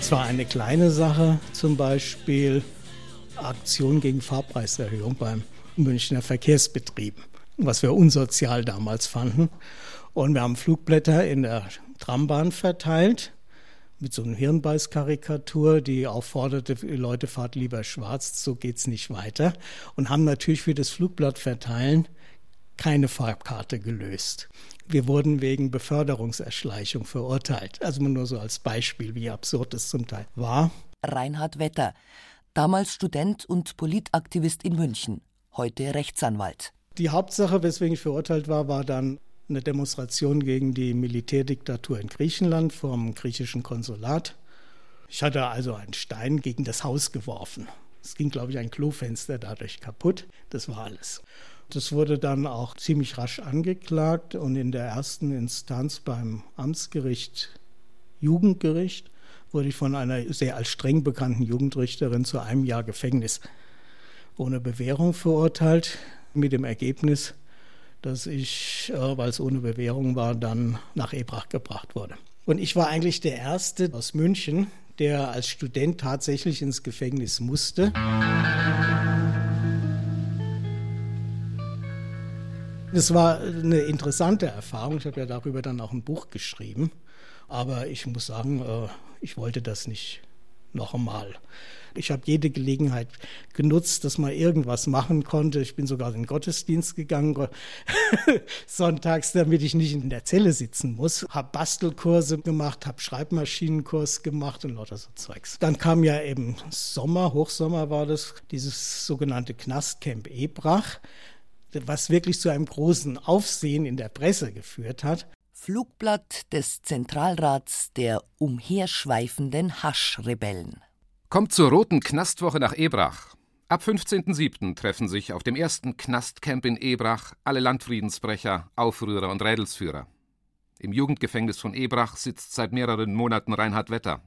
Es war eine kleine Sache, zum Beispiel Aktion gegen Fahrpreiserhöhung beim Münchner Verkehrsbetrieb, was wir unsozial damals fanden. Und wir haben Flugblätter in der Trambahn verteilt mit so einer Hirnbeißkarikatur, die aufforderte, Leute fahrt lieber schwarz, so geht's nicht weiter. Und haben natürlich für das Flugblattverteilen keine Farbkarte gelöst. Wir wurden wegen Beförderungserschleichung verurteilt. Also nur so als Beispiel, wie absurd es zum Teil war. Reinhard Wetter, damals Student und Politaktivist in München, heute Rechtsanwalt. Die Hauptsache, weswegen ich verurteilt war, war dann eine Demonstration gegen die Militärdiktatur in Griechenland vom griechischen Konsulat. Ich hatte also einen Stein gegen das Haus geworfen. Es ging, glaube ich, ein Klofenster dadurch kaputt. Das war alles. Das wurde dann auch ziemlich rasch angeklagt und in der ersten Instanz beim Amtsgericht Jugendgericht wurde ich von einer sehr als streng bekannten Jugendrichterin zu einem Jahr Gefängnis ohne Bewährung verurteilt, mit dem Ergebnis, dass ich, äh, weil es ohne Bewährung war, dann nach Ebrach gebracht wurde. Und ich war eigentlich der Erste aus München, der als Student tatsächlich ins Gefängnis musste. Es war eine interessante Erfahrung. Ich habe ja darüber dann auch ein Buch geschrieben. Aber ich muss sagen, äh, ich wollte das nicht noch einmal. Ich habe jede Gelegenheit genutzt, dass man irgendwas machen konnte. Ich bin sogar in den Gottesdienst gegangen, sonntags, damit ich nicht in der Zelle sitzen muss. Habe Bastelkurse gemacht, habe Schreibmaschinenkurs gemacht und lauter so Zeugs. Dann kam ja eben Sommer, Hochsommer war das, dieses sogenannte Knastcamp Ebrach was wirklich zu einem großen Aufsehen in der Presse geführt hat. Flugblatt des Zentralrats der umherschweifenden Haschrebellen. Kommt zur roten Knastwoche nach Ebrach. Ab 15.07. treffen sich auf dem ersten Knastcamp in Ebrach alle Landfriedensbrecher, Aufrührer und Rädelsführer. Im Jugendgefängnis von Ebrach sitzt seit mehreren Monaten Reinhard Wetter.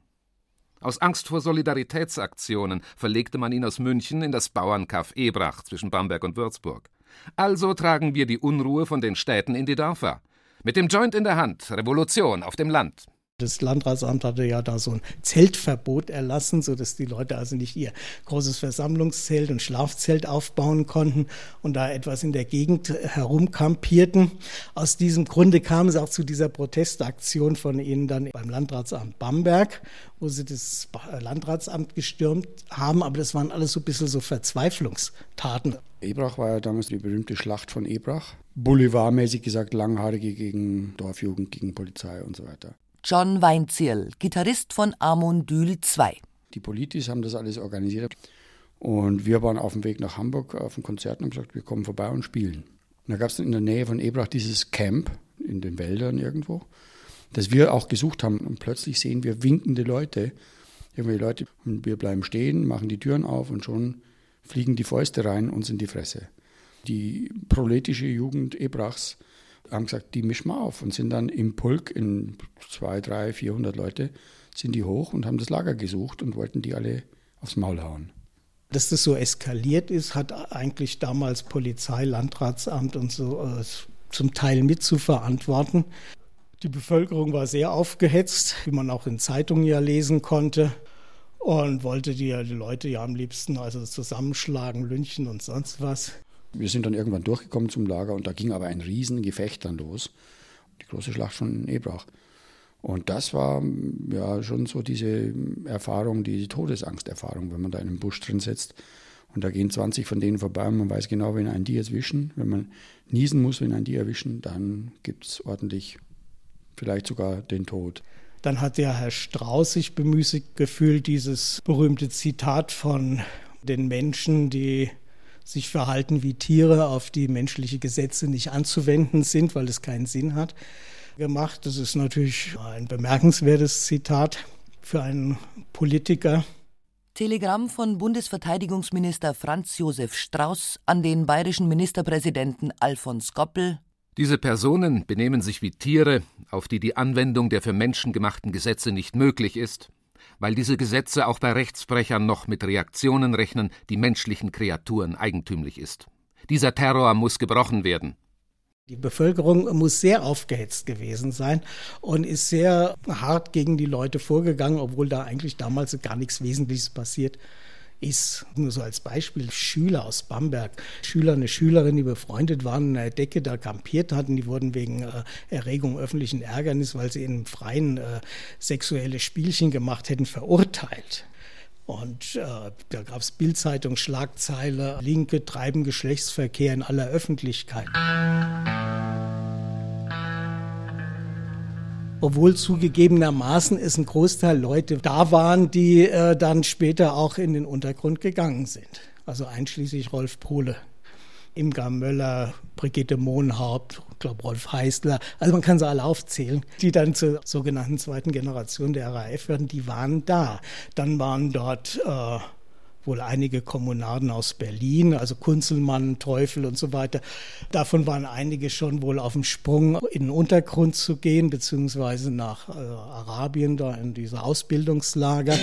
Aus Angst vor Solidaritätsaktionen verlegte man ihn aus München in das Bauernkaff Ebrach zwischen Bamberg und Würzburg. Also tragen wir die Unruhe von den Städten in die Dörfer. Mit dem Joint in der Hand, Revolution auf dem Land. Das Landratsamt hatte ja da so ein Zeltverbot erlassen, sodass die Leute also nicht ihr großes Versammlungszelt und Schlafzelt aufbauen konnten und da etwas in der Gegend herumkampierten. Aus diesem Grunde kam es auch zu dieser Protestaktion von ihnen dann beim Landratsamt Bamberg, wo sie das Landratsamt gestürmt haben. Aber das waren alles so ein bisschen so Verzweiflungstaten. Ebrach war ja damals die berühmte Schlacht von Ebrach. Boulevardmäßig gesagt, Langhaarige gegen Dorfjugend, gegen Polizei und so weiter. John Weinzierl, Gitarrist von Amondyl 2. Die Politis haben das alles organisiert. Und wir waren auf dem Weg nach Hamburg auf ein Konzert und haben gesagt, wir kommen vorbei und spielen. Und da gab es in der Nähe von Ebrach dieses Camp in den Wäldern irgendwo, das wir auch gesucht haben. Und plötzlich sehen wir winkende Leute, irgendwelche Leute, und wir bleiben stehen, machen die Türen auf und schon fliegen die Fäuste rein uns in die Fresse. Die proletische Jugend Ebrachs haben gesagt, die mischen wir auf und sind dann im Pulk in zwei, drei, vierhundert Leute sind die hoch und haben das Lager gesucht und wollten die alle aufs Maul hauen. Dass das so eskaliert ist, hat eigentlich damals Polizei, Landratsamt und so äh, zum Teil mit zu verantworten. Die Bevölkerung war sehr aufgehetzt, wie man auch in Zeitungen ja lesen konnte, und wollte die, die Leute ja am liebsten also zusammenschlagen, lynchen und sonst was. Wir sind dann irgendwann durchgekommen zum Lager und da ging aber ein Riesengefecht dann los. Die große Schlacht von Ebrach. Und das war ja schon so diese Erfahrung, die Todesangsterfahrung, wenn man da in einem Busch drin sitzt und da gehen 20 von denen vorbei und man weiß genau, wenn einen die erwischen, wenn man niesen muss, wenn einen die erwischen, dann gibt es ordentlich vielleicht sogar den Tod. Dann hat der Herr Strauß sich bemüßigt gefühlt, dieses berühmte Zitat von den Menschen, die sich verhalten wie Tiere, auf die menschliche Gesetze nicht anzuwenden sind, weil es keinen Sinn hat, gemacht. Das ist natürlich ein bemerkenswertes Zitat für einen Politiker. Telegramm von Bundesverteidigungsminister Franz Josef Strauß an den bayerischen Ministerpräsidenten Alfons Goppel. Diese Personen benehmen sich wie Tiere, auf die die Anwendung der für Menschen gemachten Gesetze nicht möglich ist, weil diese Gesetze auch bei Rechtsbrechern noch mit Reaktionen rechnen, die menschlichen Kreaturen eigentümlich ist. Dieser Terror muss gebrochen werden. Die Bevölkerung muss sehr aufgehetzt gewesen sein und ist sehr hart gegen die Leute vorgegangen, obwohl da eigentlich damals gar nichts Wesentliches passiert ist. Nur so als Beispiel Schüler aus Bamberg, Schüler, eine Schülerin, die befreundet waren, in der Decke da kampiert hatten, die wurden wegen äh, Erregung öffentlichen Ärgernis, weil sie in Freien äh, sexuelle Spielchen gemacht hätten, verurteilt. Und äh, da gab es Bildzeitung, Schlagzeile, Linke treiben Geschlechtsverkehr in aller Öffentlichkeit. Obwohl zugegebenermaßen es ein Großteil Leute da waren, die äh, dann später auch in den Untergrund gegangen sind. Also einschließlich Rolf Pohle. Imgar Möller, Brigitte Mohnhaupt, ich glaube Rolf Heißler, also man kann sie alle aufzählen, die dann zur sogenannten zweiten Generation der RAF werden, die waren da. Dann waren dort äh, wohl einige Kommunarden aus Berlin, also Kunzelmann, Teufel und so weiter. Davon waren einige schon wohl auf dem Sprung, in den Untergrund zu gehen, beziehungsweise nach äh, Arabien, da in diese Ausbildungslager.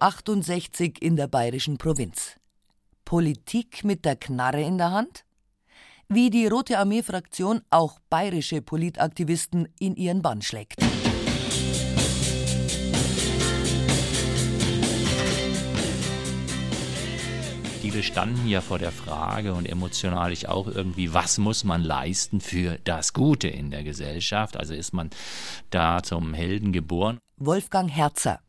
68 in der bayerischen Provinz. Politik mit der Knarre in der Hand? Wie die Rote Armee-Fraktion auch bayerische Politaktivisten in ihren Bann schlägt. Viele standen ja vor der Frage und emotional ich auch irgendwie, was muss man leisten für das Gute in der Gesellschaft? Also ist man da zum Helden geboren? Wolfgang Herzer,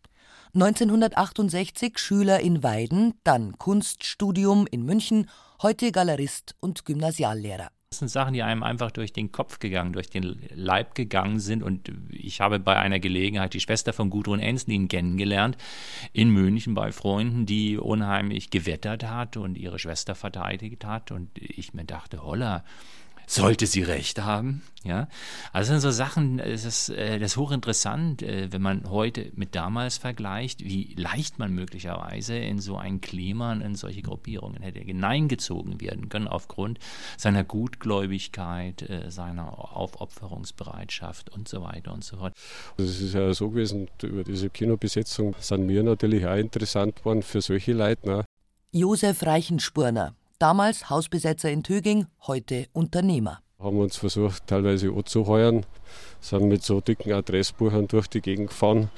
1968 Schüler in Weiden, dann Kunststudium in München, heute Galerist und Gymnasiallehrer. Das sind Sachen, die einem einfach durch den Kopf gegangen, durch den Leib gegangen sind. Und ich habe bei einer Gelegenheit die Schwester von Gudrun Enslin kennengelernt in München bei Freunden, die unheimlich gewettert hat und ihre Schwester verteidigt hat. Und ich mir dachte, holla, sollte sie recht haben. Ja, also das sind so Sachen, es ist, äh, das ist hochinteressant, äh, wenn man heute mit damals vergleicht, wie leicht man möglicherweise in so ein Klima, in solche Gruppierungen hätte hineingezogen werden können aufgrund seiner Gutgläubigkeit, äh, seiner Aufopferungsbereitschaft und so weiter und so fort. Also es ist ja so gewesen, über diese Kinobesetzung sind wir natürlich auch interessant worden für solche Leute. Ne? Josef Reichenspurner, Damals Hausbesetzer in Töging, heute Unternehmer. Haben uns versucht, teilweise anzuheuern, sind mit so dicken Adressbuchern durch die Gegend gefahren,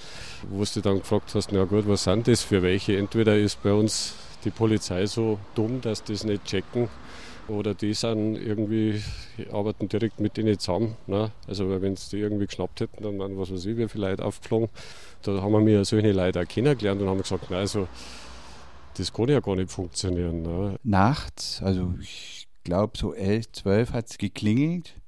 wo du dann gefragt hast, na gut, was sind das für welche? Entweder ist bei uns die Polizei so dumm, dass die das nicht checken, oder die sind irgendwie, arbeiten direkt mit denen zusammen. Ne? Also wenn sie die irgendwie geschnappt hätten, dann wären, was weiß ich, wie viele aufgeflogen. Da haben wir mir solche Leute auch kennengelernt und haben gesagt, nein, also das kann ja gar nicht funktionieren. Ne? Nachts, also ich glaube so elf, zwölf hat es geklingelt.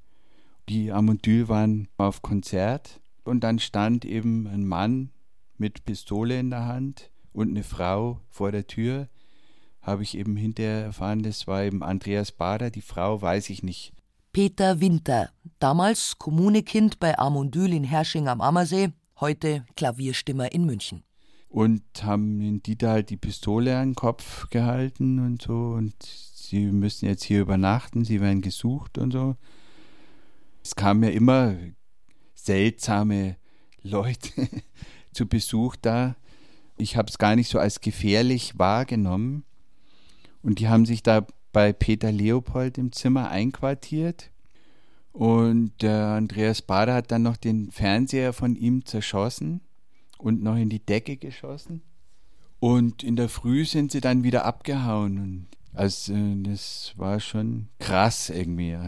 Die Amondyl waren auf Konzert und dann stand eben ein Mann mit Pistole in der Hand und eine Frau vor der Tür. Habe ich eben hinterher erfahren, das war eben Andreas Bader, die Frau weiß ich nicht. Peter Winter, damals Kommunekind bei Amondyl in Hersching am Ammersee, heute Klavierstimmer in München. Und haben den Dieter halt die Pistole an den Kopf gehalten und so und sie müssen jetzt hier übernachten, sie werden gesucht und so. Es kamen ja immer seltsame Leute zu Besuch da. Ich habe es gar nicht so als gefährlich wahrgenommen. Und die haben sich da bei Peter Leopold im Zimmer einquartiert. Und der Andreas Bader hat dann noch den Fernseher von ihm zerschossen und noch in die Decke geschossen. Und in der Früh sind sie dann wieder abgehauen. Und also das war schon krass irgendwie.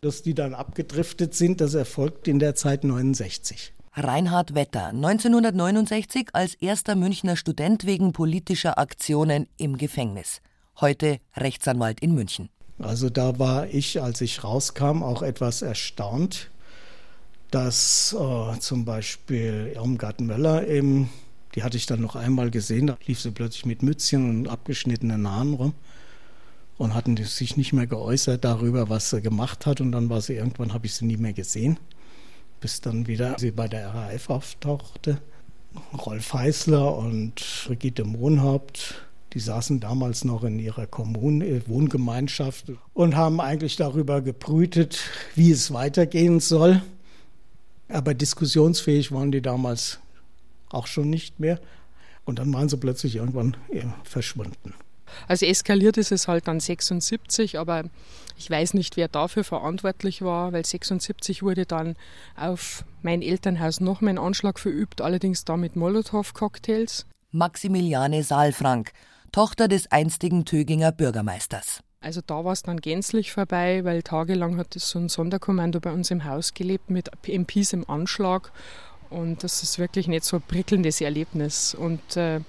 Dass die dann abgedriftet sind, das erfolgt in der Zeit 69. Reinhard Wetter, 1969 als erster Münchner Student wegen politischer Aktionen im Gefängnis. Heute Rechtsanwalt in München. Also da war ich, als ich rauskam, auch etwas erstaunt, dass äh, zum Beispiel Irmgard Möller eben, die hatte ich dann noch einmal gesehen, da lief sie plötzlich mit Mützchen und abgeschnittenen Haaren rum und hatten sich nicht mehr geäußert darüber, was sie gemacht hat und dann war sie irgendwann, habe ich sie nie mehr gesehen bis dann wieder sie bei der RAF auftauchte. Rolf Heißler und Brigitte Mohnhaupt, die saßen damals noch in ihrer Kommune, Wohngemeinschaft und haben eigentlich darüber gebrütet, wie es weitergehen soll. Aber diskussionsfähig waren die damals auch schon nicht mehr. Und dann waren sie plötzlich irgendwann verschwunden. Also eskaliert ist es halt dann 76, aber ich weiß nicht, wer dafür verantwortlich war, weil 76 wurde dann auf mein Elternhaus noch mein Anschlag verübt, allerdings da mit Molotow-Cocktails. Maximiliane Saalfrank, Tochter des einstigen Töginger Bürgermeisters. Also da war es dann gänzlich vorbei, weil tagelang hat so ein Sonderkommando bei uns im Haus gelebt mit MPs im Anschlag. Und das ist wirklich nicht so ein prickelndes Erlebnis. Und äh,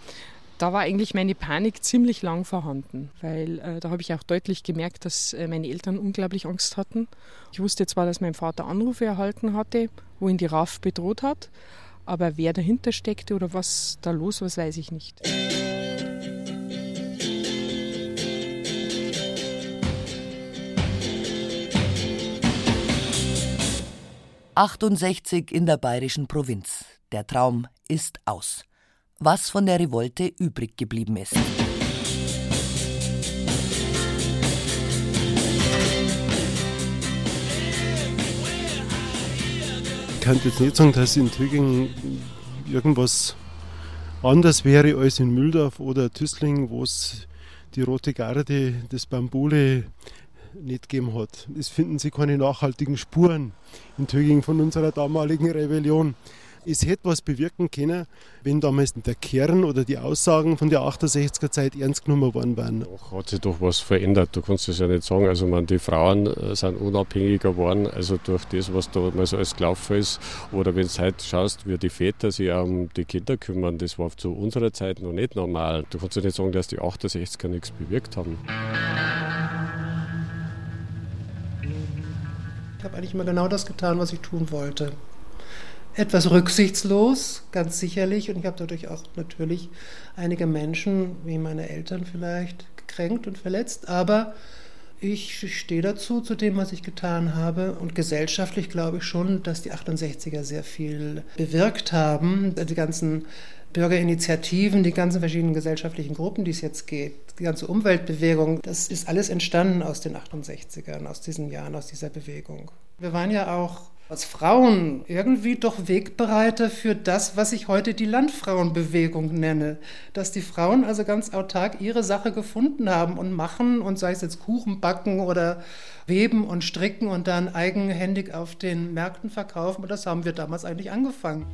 da war eigentlich meine Panik ziemlich lang vorhanden, weil äh, da habe ich auch deutlich gemerkt, dass äh, meine Eltern unglaublich Angst hatten. Ich wusste zwar, dass mein Vater Anrufe erhalten hatte, wo ihn die RAF bedroht hat, aber wer dahinter steckte oder was da los war, weiß ich nicht. »68 in der bayerischen Provinz. Der Traum ist aus.« was von der Revolte übrig geblieben ist. Ich kann jetzt nicht sagen, dass in Tübingen irgendwas anders wäre als in Mühldorf oder Tüßling, wo es die Rote Garde, das Bambule nicht gegeben hat. Es finden sich keine nachhaltigen Spuren in Töging von unserer damaligen Rebellion es hätte was bewirken können, wenn damals der Kern oder die Aussagen von der 68er Zeit ernst genommen worden wären. Doch, hat sich doch was verändert. Du kannst es ja nicht sagen. Also man, die Frauen äh, sind unabhängiger geworden, also durch das, was da mal so alles gelaufen ist. Oder wenn du heute schaust, wie die Väter sich um die Kinder kümmern, das war zu unserer Zeit noch nicht normal. Du kannst ja nicht sagen, dass die 68er nichts bewirkt haben. Habe eigentlich immer genau das getan, was ich tun wollte etwas rücksichtslos, ganz sicherlich. Und ich habe dadurch auch natürlich einige Menschen, wie meine Eltern vielleicht, gekränkt und verletzt. Aber ich stehe dazu, zu dem, was ich getan habe. Und gesellschaftlich glaube ich schon, dass die 68er sehr viel bewirkt haben. Die ganzen Bürgerinitiativen, die ganzen verschiedenen gesellschaftlichen Gruppen, die es jetzt geht, die ganze Umweltbewegung, das ist alles entstanden aus den 68ern, aus diesen Jahren, aus dieser Bewegung. Wir waren ja auch als Frauen irgendwie doch Wegbereiter für das, was ich heute die Landfrauenbewegung nenne. Dass die Frauen also ganz autark ihre Sache gefunden haben und machen und sei es jetzt Kuchen backen oder weben und stricken und dann eigenhändig auf den Märkten verkaufen. Und das haben wir damals eigentlich angefangen.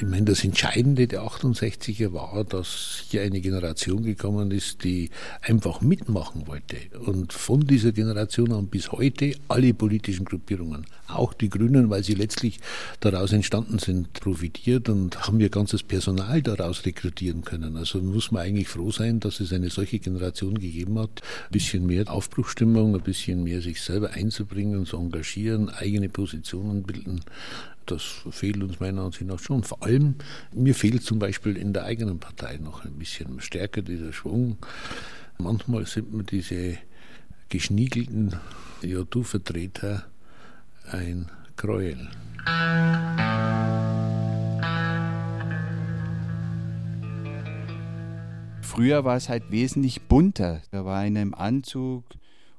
Ich meine, das Entscheidende der 68er war, dass hier eine Generation gekommen ist, die einfach mitmachen wollte. Und von dieser Generation an bis heute alle politischen Gruppierungen, auch die Grünen, weil sie letztlich daraus entstanden sind, profitiert und haben ihr ganzes Personal daraus rekrutieren können. Also muss man eigentlich froh sein, dass es eine solche Generation gegeben hat. Ein bisschen mehr Aufbruchstimmung, ein bisschen mehr sich selber einzubringen, zu engagieren, eigene Positionen bilden das fehlt uns meiner Ansicht nach schon. Vor allem, mir fehlt zum Beispiel in der eigenen Partei noch ein bisschen stärker dieser Schwung. Manchmal sind mir diese geschniegelten, ja, du Vertreter, ein Gräuel. Früher war es halt wesentlich bunter. Da war einer im Anzug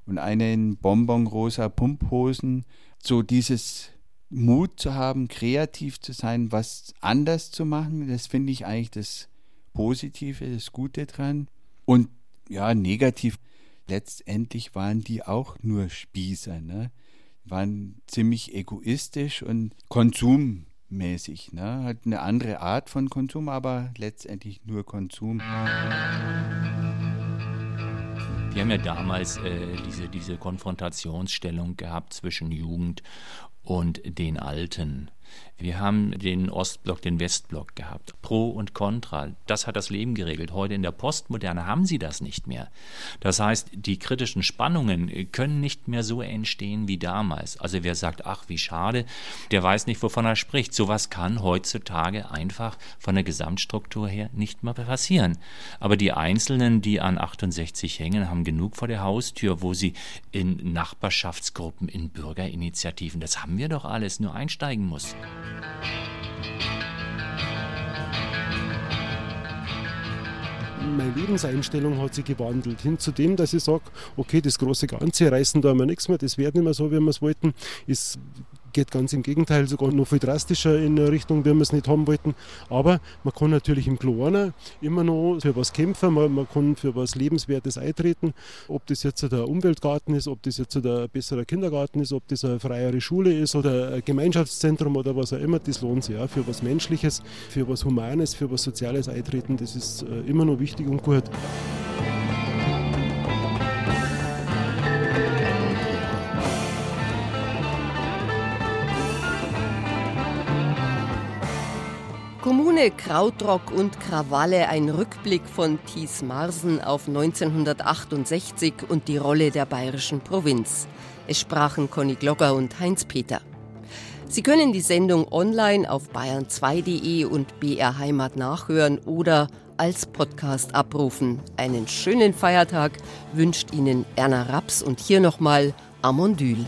und einer in bonbonrosa Pumphosen. So dieses Mut zu haben, kreativ zu sein, was anders zu machen, das finde ich eigentlich das Positive, das Gute dran. Und ja, negativ, letztendlich waren die auch nur Spießer, ne? Waren ziemlich egoistisch und konsummäßig, ne? Hat eine andere Art von Konsum, aber letztendlich nur Konsum. Wir haben ja damals äh, diese, diese Konfrontationsstellung gehabt zwischen Jugend und den Alten. Wir haben den Ostblock, den Westblock gehabt. Pro und Contra. Das hat das Leben geregelt. Heute in der Postmoderne haben sie das nicht mehr. Das heißt, die kritischen Spannungen können nicht mehr so entstehen wie damals. Also wer sagt, ach, wie schade, der weiß nicht, wovon er spricht. Sowas kann heutzutage einfach von der Gesamtstruktur her nicht mehr passieren. Aber die Einzelnen, die an 68 hängen, haben genug vor der Haustür, wo sie in Nachbarschaftsgruppen, in Bürgerinitiativen, das haben wir doch alles, nur einsteigen muss. Meine Lebenseinstellung hat sich gewandelt hin zu dem, dass ich sage, okay, das große Ganze reißen da immer nichts mehr, das wird nicht mehr so, wie wir es wollten. Es geht ganz im Gegenteil, sogar noch viel drastischer in eine Richtung, wie wir es nicht haben wollten. Aber man kann natürlich im Kleinen immer noch für was kämpfen, man, man kann für was Lebenswertes eintreten. Ob das jetzt der Umweltgarten ist, ob das jetzt ein besserer Kindergarten ist, ob das eine freiere Schule ist oder ein Gemeinschaftszentrum oder was auch immer, das lohnt sich. Ja. Für was Menschliches, für was Humanes, für was Soziales eintreten, das ist äh, immer noch wichtig und gut. Kommune, Krautrock und Krawalle, ein Rückblick von Thies Marsen auf 1968 und die Rolle der bayerischen Provinz. Es sprachen Conny Glogger und Heinz Peter. Sie können die Sendung online auf bayern2.de und BR Heimat nachhören oder als Podcast abrufen. Einen schönen Feiertag wünscht Ihnen Erna Raps und hier nochmal Amondyl.